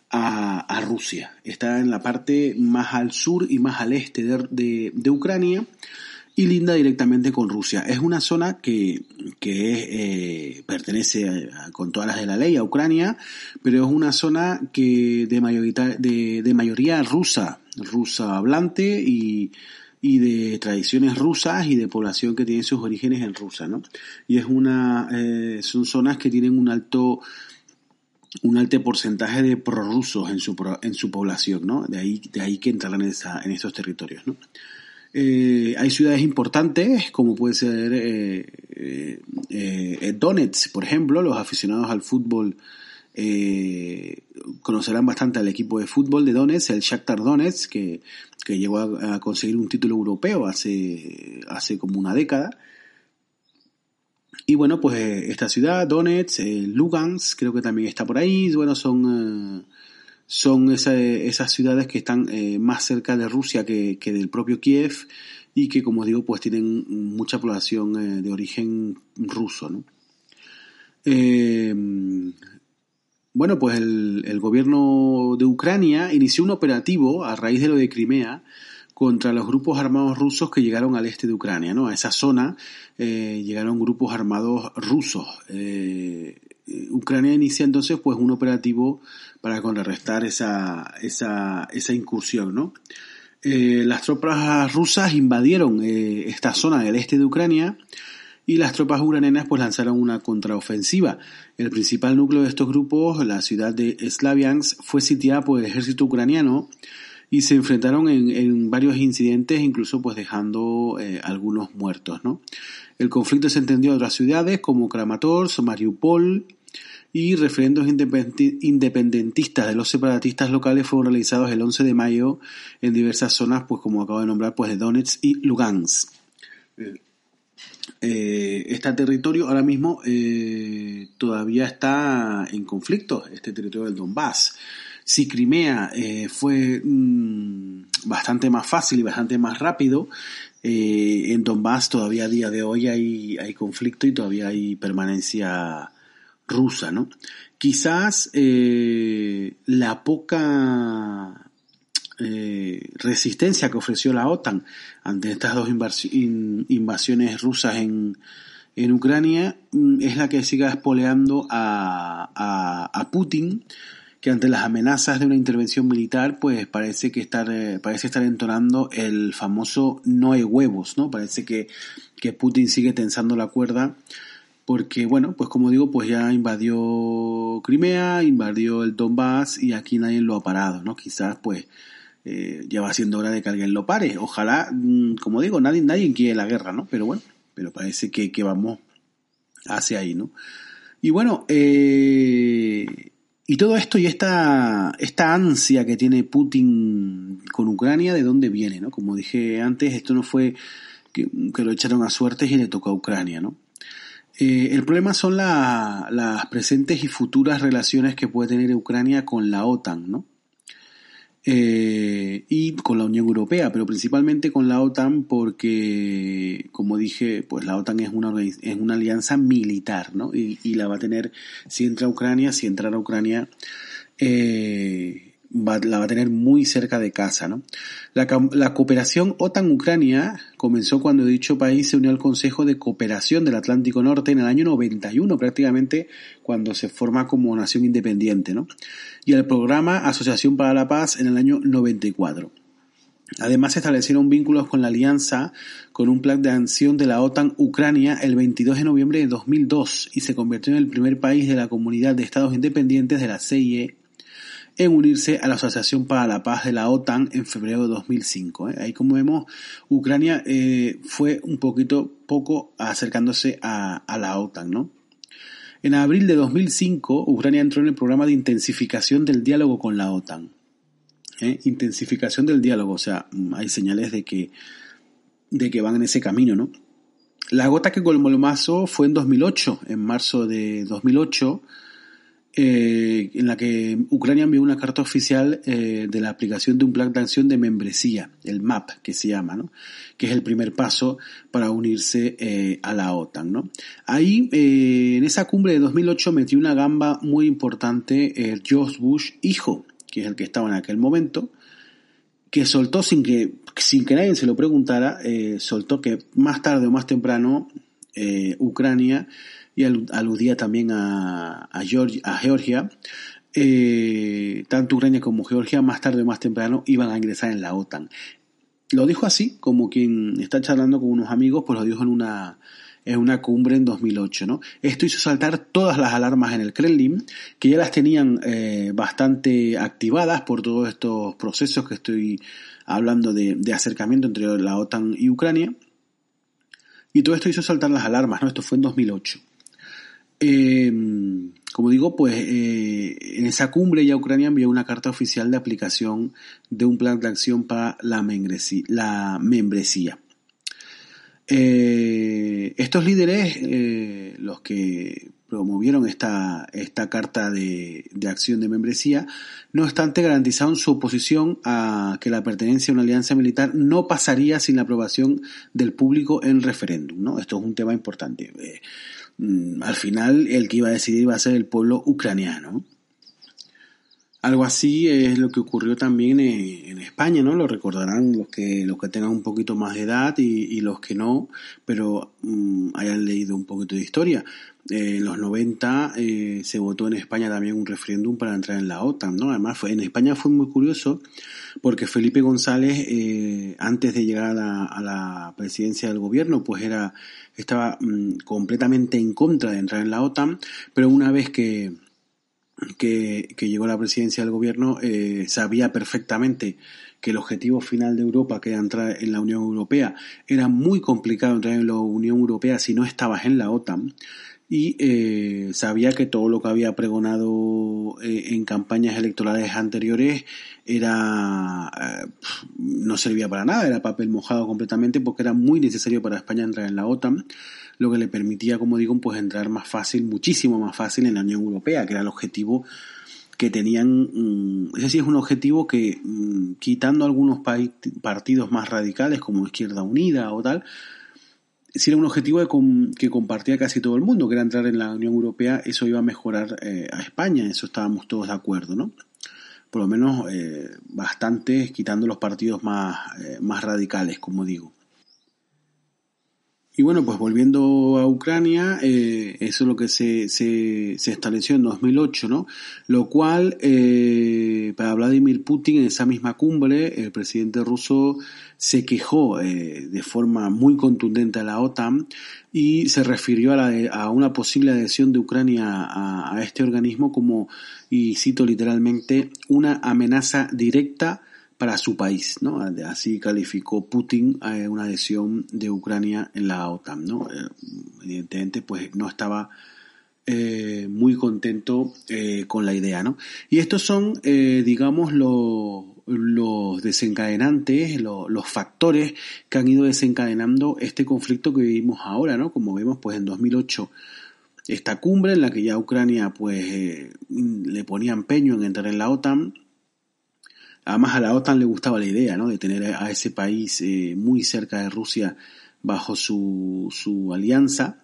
a, Rusia. Está en la parte más al sur y más al este de Ucrania y linda directamente con Rusia. Es una zona que, que eh, pertenece con todas las de la ley a Ucrania, pero es una zona que de, mayoría, de, mayoría rusa, rusa hablante y, y de tradiciones rusas y de población que tiene sus orígenes en Rusia, ¿no? Y es una, eh, son zonas que tienen un alto un alto porcentaje de prorrusos en su, en su población, ¿no? De ahí, de ahí que entrarán en, esa, en estos territorios, ¿no? Eh, hay ciudades importantes, como puede ser eh, eh, Donetsk, por ejemplo. Los aficionados al fútbol conocerán bastante al equipo de fútbol de Donetsk, el Shakhtar Donetsk, que, que llegó a, conseguir un título europeo hace, hace como una década. Y bueno, pues esta ciudad, Donetsk, Lugansk, creo que también está por ahí. Bueno, son son esas ciudades que están eh, más cerca de Rusia que, del propio Kiev y que, como digo, pues tienen mucha población eh, de origen ruso. Eh, bueno, pues el, gobierno de Ucrania inició un operativo a raíz de lo de Crimea contra los grupos armados rusos que llegaron al este de Ucrania, ¿no? A esa zona llegaron grupos armados rusos. Ucrania inicia entonces pues un operativo para contrarrestar esa, esa, esa incursión, ¿no? Eh, las tropas rusas invadieron eh, esta zona del este de Ucrania y las tropas ucranianas pues lanzaron una contraofensiva. El principal núcleo de estos grupos, la ciudad de Slaviansk, fue sitiada por el ejército ucraniano y se enfrentaron en, varios incidentes, incluso pues dejando eh, algunos muertos, ¿no? El conflicto se entendió a otras ciudades como Kramatorsk, Mariupol, y referendos independentistas de los separatistas locales fueron realizados el 11 de mayo en diversas zonas, pues como acabo de nombrar, pues de Donetsk y Lugansk. Eh, este territorio ahora mismo eh, todavía está en conflicto, este territorio del Donbass. Si Crimea eh, fue mm, bastante más fácil y bastante más rápido, en Donbass todavía a día de hoy hay, hay conflicto y todavía hay permanencia rusa, ¿no? Quizás la poca eh, resistencia que ofreció la OTAN ante estas dos invasiones rusas en, en Ucrania mm, es la que siga espoleando a, a, Putin, que ante las amenazas de una intervención militar, pues parece que estar, eh, parece estar entonando el famoso no hay huevos, ¿no? Parece que, que Putin sigue tensando la cuerda porque bueno, pues como digo, pues ya invadió Crimea, invadió el Donbass y aquí nadie lo ha parado, ¿no? Quizás pues eh, ya va siendo hora de que alguien lo pare. Ojalá, mm, como digo, nadie, nadie quiere la guerra, ¿no? Pero bueno, pero parece que, que vamos hacia ahí, ¿no? Y bueno, eh, y todo esto y esta, esta ansia que tiene Putin con Ucrania, ¿de dónde viene, no? Como dije antes, esto no fue que, lo echaron a suertes y le tocó a Ucrania, ¿no? Eh, el problema son las presentes y futuras relaciones que puede tener Ucrania con la OTAN, ¿no? Eh, y con la Unión Europea, pero principalmente con la OTAN porque, como dije, pues la OTAN es una, es una alianza militar, ¿no? Y, y la va a tener si entra Ucrania, si entrara a Ucrania, eh, la va a tener muy cerca de casa. ¿no? La, cooperación OTAN-Ucrania comenzó cuando dicho país se unió al Consejo de Cooperación del Atlántico Norte en el año 91, prácticamente cuando se forma como nación independiente, ¿no? y el programa Asociación para la Paz en el año 94. Además se establecieron vínculos con la alianza con un plan de acción de la OTAN Ucrania el 22 de noviembre de 2002 y se convirtió en el primer país de la comunidad de estados independientes de la CIE en unirse a la Asociación para la Paz de la OTAN en febrero de 2005. ¿eh? Ahí como vemos, Ucrania eh, fue un poquito poco acercándose a, la OTAN, ¿no? En abril de 2005, Ucrania entró en el programa de intensificación del diálogo con la OTAN. ¿eh? Intensificación del diálogo, o sea, mm, hay señales de que, de que van en ese camino, ¿no? La gota que colmó el mazo fue en 2008, en marzo de 2008, eh, en la que Ucrania envió una carta oficial eh, de la aplicación de un plan de acción de membresía, el MAP que se llama, ¿no? que es el primer paso para unirse eh, a la OTAN. ¿no? Ahí, en esa cumbre de 2008, metió una gamba muy importante George Bush, hijo, que es el que estaba en aquel momento, que soltó sin que, sin que nadie se lo preguntara, soltó que más tarde o más temprano Ucrania y aludía también a, Georgia, eh, tanto Ucrania como Georgia más tarde o más temprano iban a ingresar en la OTAN. Lo dijo así, como quien está charlando con unos amigos, pues lo dijo en una, en una cumbre en 2008. ¿no? Esto hizo saltar todas las alarmas en el Kremlin, que ya las tenían eh, bastante activadas por todos estos procesos que estoy hablando de acercamiento entre la OTAN y Ucrania. Y todo esto hizo saltar las alarmas, ¿no? Esto fue en 2008. Eh, como digo, pues eh, en esa cumbre ya Ucrania envió una carta oficial de aplicación de un plan de acción para la membresía. Eh, estos líderes, los que promovieron esta, esta carta de, de, acción de membresía, no obstante garantizaron su oposición a que la pertenencia a una alianza militar no pasaría sin la aprobación del público en referéndum. ¿no? Esto es un tema importante. Al final el que iba a decidir iba a ser el pueblo ucraniano. Algo así es lo que ocurrió también en, España, ¿no? Lo recordarán los que, los que tengan un poquito más de edad y, los que no, pero mm, hayan leído un poquito de historia. Eh, en los 90 eh, se votó en España también un referéndum para entrar en la OTAN, ¿no? Además, fue, en España fue muy curioso porque Felipe González, eh, antes de llegar a la, presidencia del gobierno, pues era estaba mm, completamente en contra de entrar en la OTAN, pero una vez que que, llegó a la presidencia del gobierno eh, sabía perfectamente que el objetivo final de Europa, que era entrar en la Unión Europea, era muy complicado entrar en la Unión Europea si no estabas en la OTAN. y eh, sabía que todo lo que había pregonado eh, en campañas electorales anteriores era no servía para nada, era papel mojado completamente porque era muy necesario para España entrar en la OTAN, lo que le permitía, como digo, pues entrar más fácil, muchísimo más fácil en la Unión Europea, que era el objetivo que tenían, mm, ese sí es un objetivo que, mm, quitando algunos partidos más radicales como Izquierda Unida o tal, si era un objetivo que compartía casi todo el mundo, que era entrar en la Unión Europea, eso iba a mejorar eh, a España, eso estábamos todos de acuerdo, ¿no? Por lo menos eh, bastantes, quitando los partidos más, eh, más radicales, como digo. Y bueno, pues volviendo a Ucrania, eh, eso es lo que se, se, se, estableció en 2008, ¿no? Lo cual, eh, para Vladimir Putin, en esa misma cumbre, el presidente ruso se quejó eh, de forma muy contundente a la OTAN y se refirió a, la, a una posible adhesión de Ucrania a, a este organismo como, y cito literalmente, una amenaza directa para su país, ¿no? Así calificó Putin a una adhesión de Ucrania en la OTAN, ¿no? Eh, evidentemente, pues no estaba eh, muy contento eh, con la idea, ¿no? Y estos son, digamos, los, desencadenantes, los, factores que han ido desencadenando este conflicto que vivimos ahora, ¿no? Como vemos, pues en 2008 esta cumbre en la que ya Ucrania pues le ponía empeño en entrar en la OTAN, Además a la OTAN le gustaba la idea ¿no? de tener a ese país eh, muy cerca de Rusia bajo su, su alianza.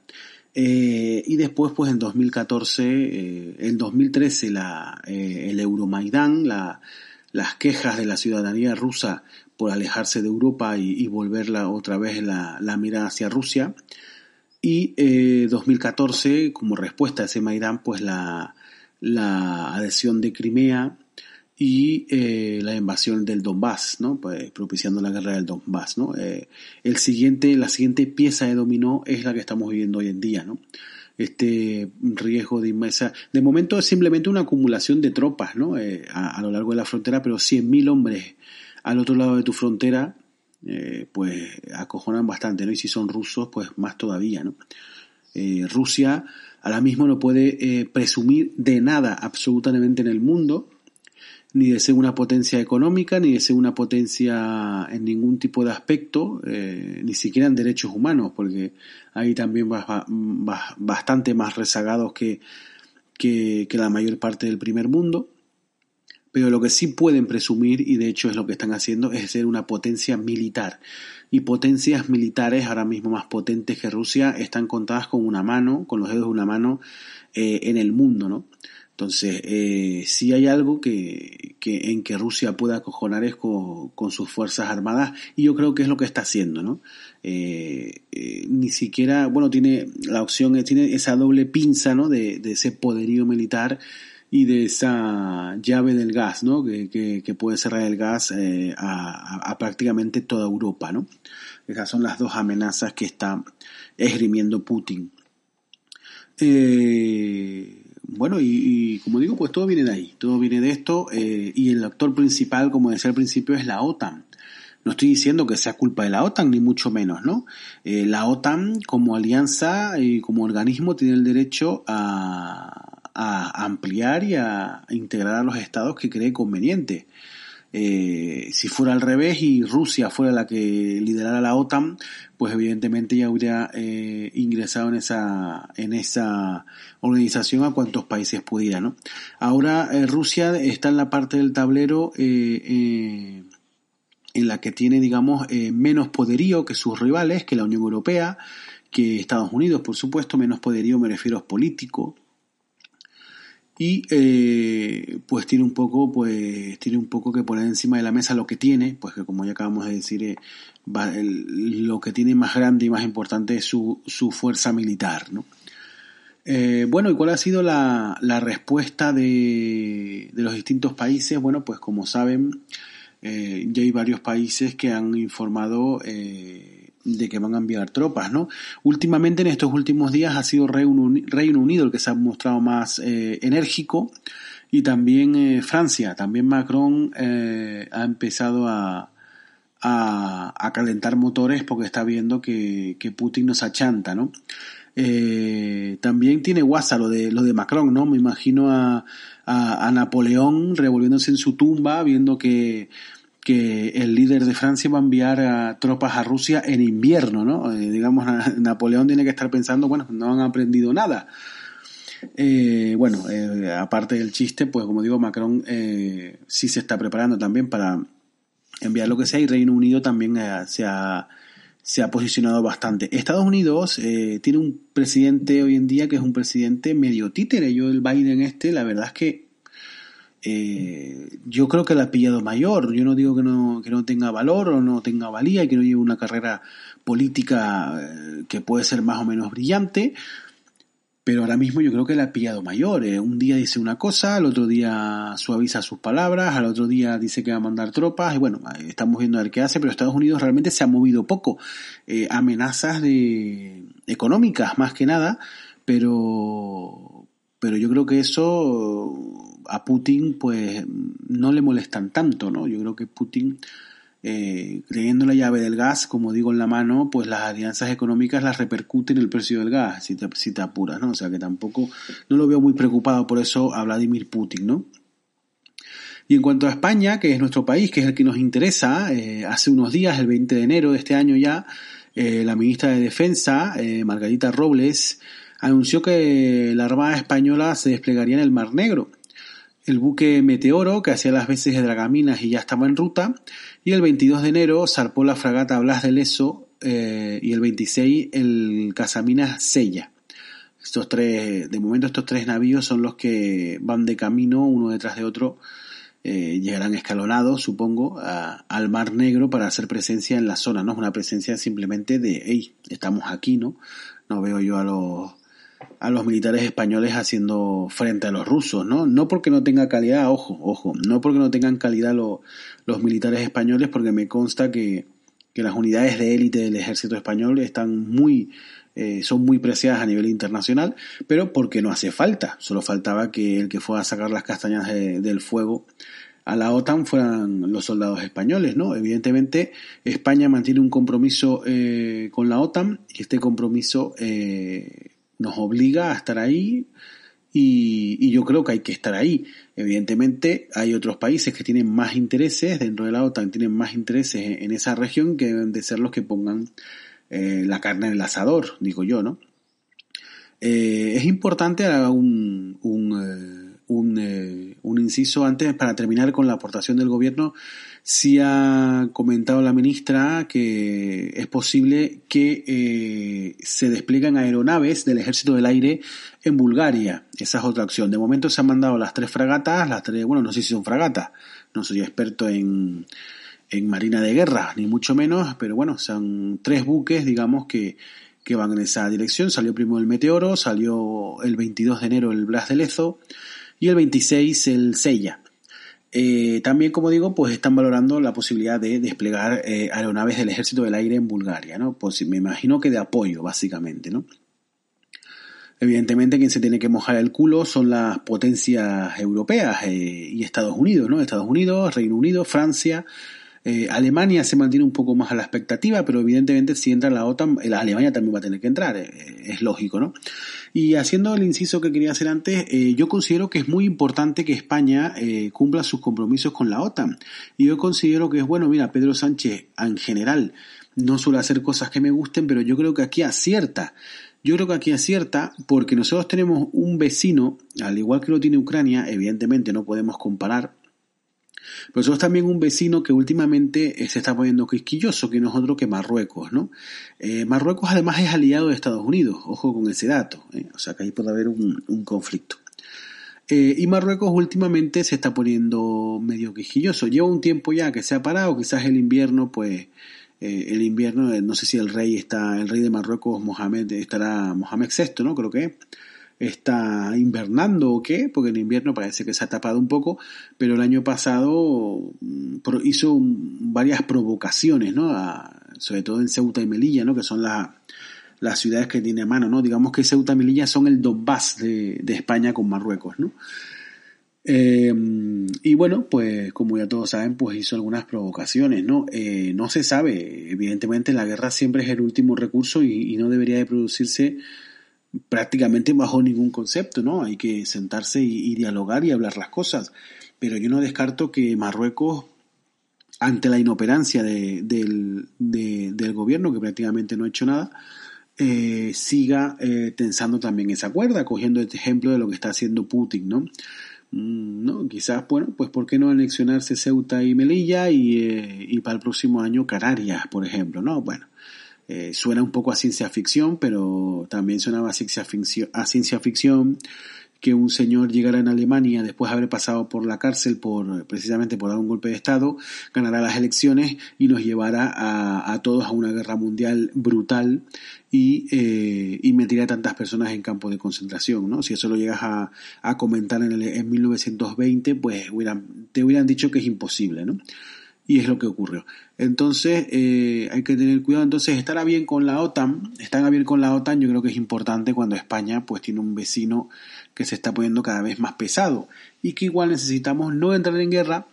Eh, y después, pues en 2014, eh, en 2013, la, el Euromaidán, la, las quejas de la ciudadanía rusa por alejarse de Europa y, y volverla otra vez la, la mirada hacia Rusia. Y eh, 2014, como respuesta a ese Maidán, pues la, la adhesión de Crimea y eh, la invasión del Donbass, ¿no? Pues, propiciando la guerra del Donbass, ¿no? Eh, el siguiente, la siguiente pieza de dominó es la que estamos viviendo hoy en día, ¿no? Este riesgo de inmensa, de momento es simplemente una acumulación de tropas, ¿no? Eh, a, lo largo de la frontera, pero 100.000 hombres al otro lado de tu frontera, eh, pues acojonan bastante, ¿no? Y si son rusos, pues más todavía, ¿no? Rusia ahora mismo no puede presumir de nada absolutamente en el mundo, ni de ser una potencia económica, ni de ser una potencia en ningún tipo de aspecto, eh, ni siquiera en derechos humanos, porque hay también bastante más rezagados que, que, que la mayor parte del primer mundo. Pero lo que sí pueden presumir, y de hecho es lo que están haciendo, es ser una potencia militar. Y potencias militares ahora mismo más potentes que Rusia están contadas con una mano, con los dedos de una mano eh, en el mundo, ¿no? Entonces, eh, si hay algo que, en que Rusia pueda acojonar es con, sus fuerzas armadas y yo creo que es lo que está haciendo, ¿no? Eh, eh, ni siquiera, bueno, tiene la opción, tiene esa doble pinza, ¿no? De, ese poderío militar y de esa llave del gas, ¿no? Que, puede cerrar el gas eh, a, a, prácticamente toda Europa, ¿no? Esas son las dos amenazas que está esgrimiendo Putin. Eh, bueno, y, y, como digo, pues todo viene de ahí, todo viene de esto, eh, y el actor principal, como decía al principio, es la OTAN. No estoy diciendo que sea culpa de la OTAN, ni mucho menos, ¿no? Eh, la OTAN, como alianza y como organismo, tiene el derecho a, a ampliar y a integrar a los estados que cree conveniente. Eh, si fuera al revés y Rusia fuera la que liderara la OTAN, pues evidentemente ya hubiera eh, ingresado en esa, en esa organización a cuantos países pudiera, ¿no? Ahora eh, Rusia está en la parte del tablero eh, en la que tiene, digamos, menos poderío que sus rivales, que la Unión Europea, que Estados Unidos, por supuesto, menos poderío me refiero a político, y eh, pues tiene un poco pues tiene un poco que poner encima de la mesa lo que tiene pues que como ya acabamos de decir eh, lo que tiene más grande y más importante es su, su fuerza militar ¿no? Eh, bueno, ¿y cuál ha sido la, la respuesta de, de, los distintos países? Bueno, pues como saben, eh, ya hay varios países que han informado eh, de que van a enviar tropas, ¿no? Últimamente, en estos últimos días, ha sido Reino Unido el que se ha mostrado más eh, enérgico y también eh, Francia, también Macron eh, ha empezado a, a, calentar motores porque está viendo que, que Putin nos achanta, ¿no? También tiene guasa lo de, lo de Macron, ¿no? Me imagino a, a, Napoleón revolviéndose en su tumba, viendo que, que el líder de Francia va a enviar a tropas a Rusia en invierno, ¿no? Eh, digamos, Napoleón tiene que estar pensando, bueno, no han aprendido nada. Eh, bueno, aparte del chiste, pues como digo, Macron sí se está preparando también para enviar lo que sea y Reino Unido también se ha se ha posicionado bastante. Estados Unidos eh, tiene un presidente hoy en día que es un presidente medio títere. Yo el Biden este, la verdad es que yo creo que la ha pillado mayor. Yo no digo que no, que no tenga valor o no tenga valía y que no lleve una carrera política eh, que puede ser más o menos brillante, pero ahora mismo yo creo que la ha pillado mayor. Eh. Un día dice una cosa, al otro día suaviza sus palabras, al otro día dice que va a mandar tropas, y bueno, estamos viendo a ver qué hace, pero Estados Unidos realmente se ha movido poco. Eh, amenazas de económicas más que nada, pero, pero yo creo que eso a Putin pues no le molestan tanto, ¿no? Yo creo que Putin eh, creyendo la llave del gas, como digo en la mano, pues las alianzas económicas las repercuten en el precio del gas, si te, si te apuras, ¿no? O sea que tampoco, no lo veo muy preocupado por eso a Vladimir Putin, ¿no? Y en cuanto a España, que es nuestro país, que es el que nos interesa, eh, hace unos días, el 20 de enero de este año ya, eh, la ministra de Defensa, eh, Margarita Robles, anunció que la Armada Española se desplegaría en el Mar Negro. El buque Meteoro, que hacía las veces de dragaminas y ya estaba en ruta, y el 22 de enero zarpó la fragata Blas de Leso eh, y el 26 el Casaminas Sella. Estos tres, de momento estos tres navíos son los que van de camino uno detrás de otro, eh, llegarán escalonados, supongo, al Mar Negro para hacer presencia en la zona, ¿no? Es una presencia simplemente de, hey, estamos aquí, ¿no? No veo yo a los a los militares españoles haciendo frente a los rusos, ¿no? No porque no tenga calidad, ojo, ojo, no porque no tengan calidad los militares españoles, porque me consta que, que las unidades de élite del ejército español están muy, eh, son muy preciadas a nivel internacional, pero porque no hace falta, solo faltaba que el que fuera a sacar las castañas del fuego a la OTAN fueran los soldados españoles, ¿no? Evidentemente, España mantiene un compromiso eh, con la OTAN y este compromiso eh, nos obliga a estar ahí y, yo creo que hay que estar ahí. Evidentemente hay otros países que tienen más intereses dentro de la OTAN, tienen más intereses en, esa región que deben de ser los que pongan eh, la carne en el asador, digo yo, ¿no? Eh, es importante un, un, eh, un, un inciso antes para terminar con la aportación del gobierno sí ha comentado la ministra que es posible que eh, se despliegan aeronaves del Ejército del Aire en Bulgaria. Esa es otra opción. De momento se han mandado las tres fragatas, las tres, bueno, no sé si son fragatas, no soy experto en, en marina de guerra, ni mucho menos, pero bueno, son tres buques, digamos, que, que van en esa dirección. Salió primero el Meteoro, salió el 22 de enero el Blas de Lezo y el 26 el Sella. Eh, también, como digo, pues están valorando la posibilidad de desplegar eh, aeronaves del Ejército del Aire en Bulgaria, ¿no? Pues me imagino que de apoyo, básicamente, ¿no? Evidentemente, quien se tiene que mojar el culo son las potencias europeas eh, y Estados Unidos, ¿no? Estados Unidos, Reino Unido, Francia, Alemania se mantiene un poco más a la expectativa, pero evidentemente si entra la OTAN, la Alemania también va a tener que entrar, es lógico, ¿no? Y haciendo el inciso que quería hacer antes, eh, yo considero que es muy importante que España cumpla sus compromisos con la OTAN. Y yo considero que es bueno, mira, Pedro Sánchez en general no suele hacer cosas que me gusten, pero yo creo que aquí acierta. Yo creo que aquí acierta porque nosotros tenemos un vecino, al igual que lo tiene Ucrania, evidentemente no podemos comparar, pero somos también un vecino que últimamente eh, se está poniendo quisquilloso, que no es otro que Marruecos, ¿no? Eh, Marruecos además es aliado de Estados Unidos, ojo con ese dato, ¿eh? o sea que ahí puede haber un, conflicto. y Marruecos últimamente se está poniendo medio quisquilloso. Lleva un tiempo ya que se ha parado, quizás el invierno, pues, el invierno, no sé si el rey está, el rey de Marruecos, Mohamed, estará Mohamed VI, ¿no? Creo que está invernando o qué, porque en invierno parece que se ha tapado un poco, pero el año pasado mm, hizo varias provocaciones, ¿no? sobre todo en Ceuta y Melilla, ¿no? Que son las ciudades que tiene a mano, ¿no? Digamos que Ceuta y Melilla son el Donbass de, de España con Marruecos, ¿no? Eh, y bueno, pues como ya todos saben, pues hizo algunas provocaciones, ¿no? Eh, no se sabe, evidentemente la guerra siempre es el último recurso y, y no debería de producirse prácticamente bajo ningún concepto, ¿no? Hay que sentarse y, dialogar y hablar las cosas. Pero yo no descarto que Marruecos, ante la inoperancia del, gobierno, que prácticamente no ha hecho nada, eh, siga eh, tensando también esa cuerda, cogiendo este ejemplo de lo que está haciendo Putin, ¿no? Mm, ¿no? Quizás, bueno, pues ¿por qué no anexionarse Ceuta y Melilla y, eh, y para el próximo año Canarias, por ejemplo, ¿no? Bueno, eh, suena un poco a ciencia ficción, pero también suena a ciencia ficción, a ciencia ficción que un señor llegara en Alemania después de haber pasado por la cárcel por precisamente por dar un golpe de Estado, ganará las elecciones y nos llevará a, todos a una guerra mundial brutal y, eh, y meterá a tantas personas en campo de concentración. ¿no? Si eso lo llegas a, a comentar en, el, en 1920, pues te hubieran dicho que es imposible. ¿no? Y es lo que ocurrió. Entonces eh, hay que tener cuidado. Entonces estará bien con la OTAN, están bien con la OTAN, yo creo que es importante cuando España pues tiene un vecino que se está poniendo cada vez más pesado y que igual necesitamos no entrar en guerra,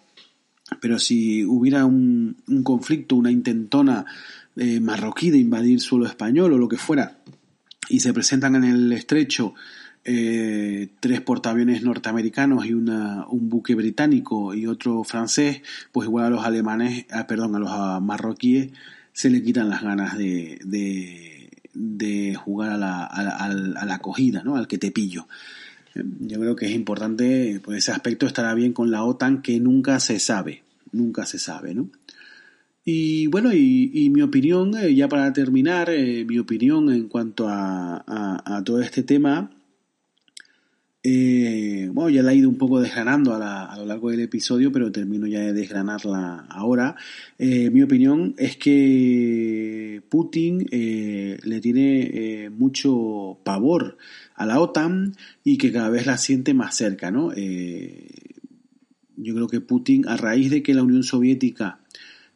pero si hubiera un, conflicto, una intentona eh, marroquí de invadir suelo español o lo que fuera, y se presentan en el estrecho eh, tres portaaviones norteamericanos y una, un buque británico y otro francés, pues igual a los alemanes, ah, perdón, a los marroquíes se le quitan las ganas de, de, jugar a la, a, la, acogida, ¿no? al que te pillo. Yo creo que es importante, pues ese aspecto estará bien con la OTAN, que nunca se sabe, nunca se sabe, ¿no? Y bueno, y, mi opinión, eh, ya para terminar, eh, mi opinión en cuanto a, a todo este tema, eh, bueno, ya la he ido un poco desgranando a, lo largo del episodio, pero termino ya de desgranarla ahora. Eh, mi opinión es que Putin eh, le tiene mucho pavor a la OTAN y que cada vez la siente más cerca, ¿no? yo creo que Putin, a raíz de que la Unión Soviética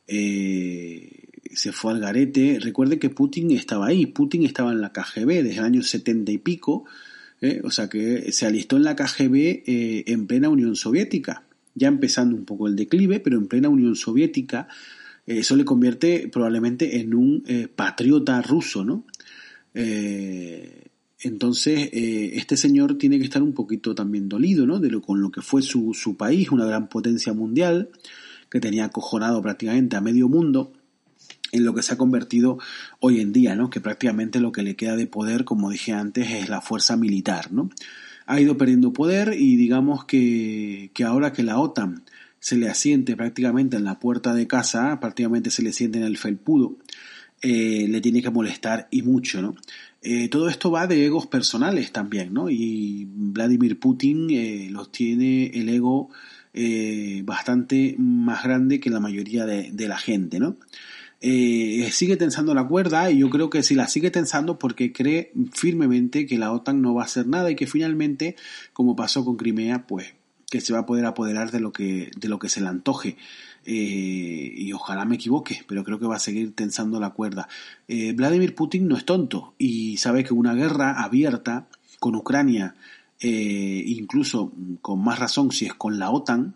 se fue al garete, recuerde que Putin estaba ahí, Putin estaba en la KGB desde el año setenta y pico, ¿eh? o sea que se alistó en la KGB eh, en plena Unión Soviética, ya empezando un poco el declive, pero en plena Unión Soviética, eh, eso le convierte probablemente en un patriota ruso, ¿no? entonces, este señor tiene que estar un poquito también dolido, ¿no? De lo, con lo que fue su, su país, una gran potencia mundial, que tenía acojonado prácticamente a medio mundo, en lo que se ha convertido hoy en día, ¿no? Que prácticamente lo que le queda de poder, como dije antes, es la fuerza militar, ¿no? Ha ido perdiendo poder y digamos que, que ahora que la OTAN se le asiente prácticamente en la puerta de casa, prácticamente se le siente en el felpudo, eh, le tiene que molestar y mucho, ¿no? Eh, todo esto va de egos personales también, ¿no? Y Vladimir Putin eh, los tiene el ego bastante más grande que la mayoría de, de la gente, ¿no? Eh, sigue tensando la cuerda y yo creo que si la sigue tensando porque cree firmemente que la OTAN no va a hacer nada y que finalmente, como pasó con Crimea, pues que se va a poder apoderar de lo que, de lo que se le antoje. Eh, y ojalá me equivoque, pero creo que va a seguir tensando la cuerda. Eh, Vladimir Putin no es tonto y sabe que una guerra abierta con Ucrania, eh, incluso con más razón si es con la OTAN,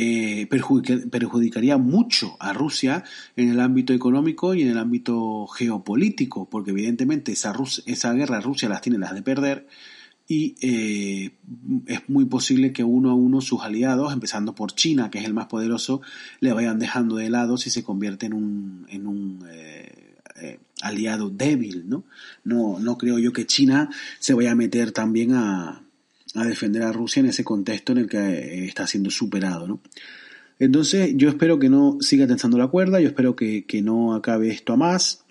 eh, perjudicaría mucho a Rusia en el ámbito económico y en el ámbito geopolítico, porque evidentemente esa, esa guerra Rusia las tiene las de perder y eh, es muy posible que uno a uno sus aliados, empezando por China, que es el más poderoso, le vayan dejando de lado si se convierte en un, en un eh, aliado débil, ¿no? ¿no? No creo yo que China se vaya a meter también a, a defender a Rusia en ese contexto en el que eh, está siendo superado. ¿no? Entonces yo espero que no siga tensando la cuerda, yo espero que, no acabe esto a más,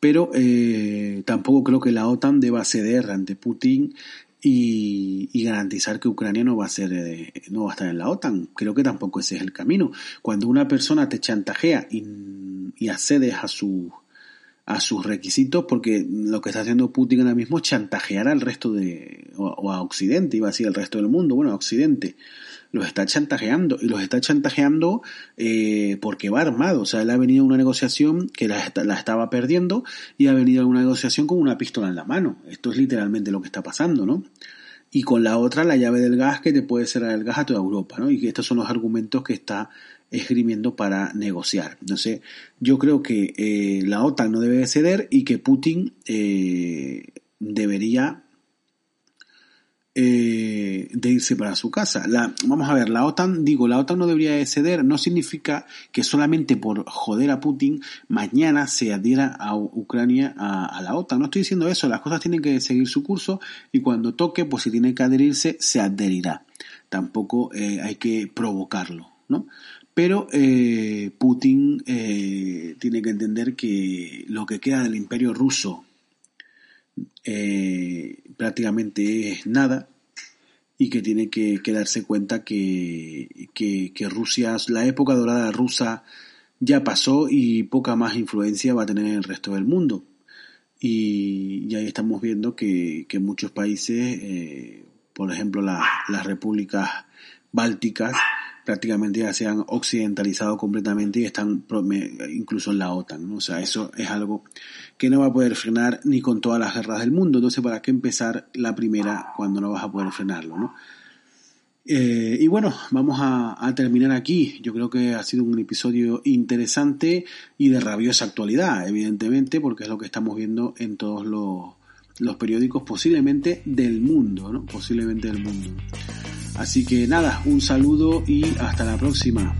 pero eh, tampoco creo que la OTAN deba ceder ante Putin y, garantizar que Ucrania no va a ser eh, no va a estar en la OTAN. Creo que tampoco ese es el camino. Cuando una persona te chantajea y, y accedes a su a sus requisitos porque lo que está haciendo Putin ahora mismo es chantajear al resto de, o, a Occidente, iba a decir al resto del mundo, bueno, a Occidente, los está chantajeando y los está chantajeando eh, porque va armado, o sea, él ha venido a una negociación que la, estaba perdiendo y ha venido a una negociación con una pistola en la mano, esto es literalmente lo que está pasando, ¿no? Y con la otra la llave del gas que te puede cerrar el gas a toda Europa, ¿no? Y estos son los argumentos que está esgrimiendo para negociar. Entonces, yo creo que eh, la OTAN no debe ceder y que Putin eh, debería eh, de irse para su casa. La, vamos a ver, la OTAN, digo, la OTAN no debería ceder, no significa que solamente por joder a Putin mañana se adhiera a Ucrania a, la OTAN. No estoy diciendo eso, las cosas tienen que seguir su curso y cuando toque, pues si tiene que adherirse, se adherirá. Tampoco hay que provocarlo, ¿no? Pero eh, Putin tiene que entender que lo que queda del imperio ruso eh, prácticamente es nada y que tiene que, darse cuenta que, que, Rusia, la época dorada rusa ya pasó y poca más influencia va a tener en el resto del mundo. Y, ahí estamos viendo que, muchos países, eh, por ejemplo las repúblicas bálticas, prácticamente ya se han occidentalizado completamente y están incluso en la OTAN. O sea, eso es algo que no va a poder frenar ni con todas las guerras del mundo. Entonces, ¿para qué empezar la primera cuando no vas a poder frenarlo? ¿no? Eh, y bueno, vamos a, terminar aquí. Yo creo que ha sido un episodio interesante y de rabiosa actualidad, evidentemente, porque es lo que estamos viendo en todos los, los periódicos posiblemente del mundo, ¿no? Posiblemente del mundo. Así que nada, un saludo y hasta la próxima.